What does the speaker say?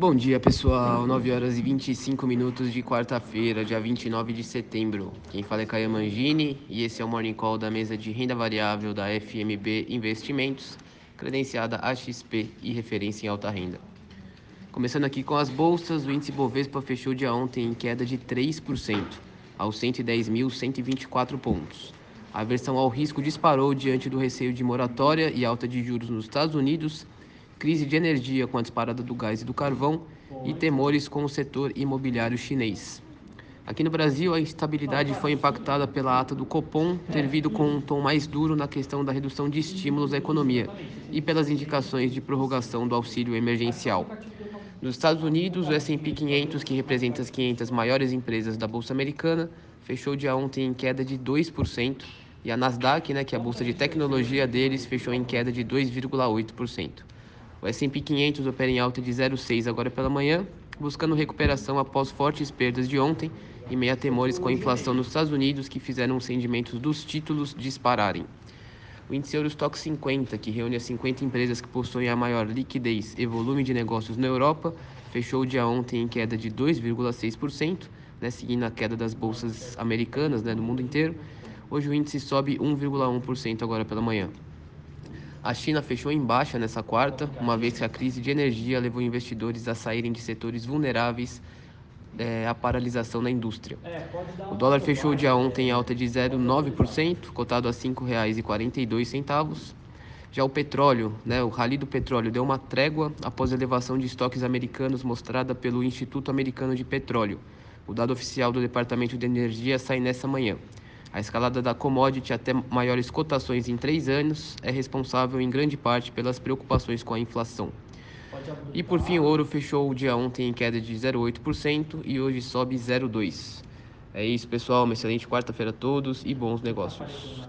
Bom dia pessoal, 9 horas e 25 minutos de quarta-feira, dia 29 de setembro. Quem fala é Caia Mangini e esse é o Morning Call da mesa de renda variável da FMB Investimentos, credenciada AXP e referência em alta renda. Começando aqui com as bolsas, o índice Bovespa fechou dia ontem em queda de 3%, aos 110.124 pontos. A aversão ao risco disparou diante do receio de moratória e alta de juros nos Estados Unidos crise de energia com a disparada do gás e do carvão e temores com o setor imobiliário chinês. Aqui no Brasil, a instabilidade foi impactada pela ata do Copom ter vindo com um tom mais duro na questão da redução de estímulos à economia e pelas indicações de prorrogação do auxílio emergencial. Nos Estados Unidos, o S&P 500, que representa as 500 maiores empresas da bolsa americana, fechou dia ontem em queda de 2%, e a Nasdaq, né, que é a bolsa de tecnologia deles, fechou em queda de 2,8%. O S&P 500 opera em alta de 0,6 agora pela manhã, buscando recuperação após fortes perdas de ontem e meia temores com a inflação nos Estados Unidos que fizeram os rendimentos dos títulos dispararem. O índice Eurostock 50, que reúne as 50 empresas que possuem a maior liquidez e volume de negócios na Europa, fechou o dia ontem em queda de 2,6%, né, seguindo a queda das bolsas americanas né, do mundo inteiro. Hoje o índice sobe 1,1% agora pela manhã. A China fechou em baixa nessa quarta, uma vez que a crise de energia levou investidores a saírem de setores vulneráveis é, à paralisação na indústria. O dólar fechou o dia ontem em alta de 0,9%, cotado a R$ 5,42. Já o petróleo, né, o rally do petróleo deu uma trégua após a elevação de estoques americanos mostrada pelo Instituto Americano de Petróleo. O dado oficial do Departamento de Energia sai nessa manhã. A escalada da commodity até maiores cotações em três anos é responsável em grande parte pelas preocupações com a inflação. E por fim, o ouro fechou o dia ontem em queda de 0,8% e hoje sobe 0,2%. É isso, pessoal. Uma excelente quarta-feira a todos e bons negócios.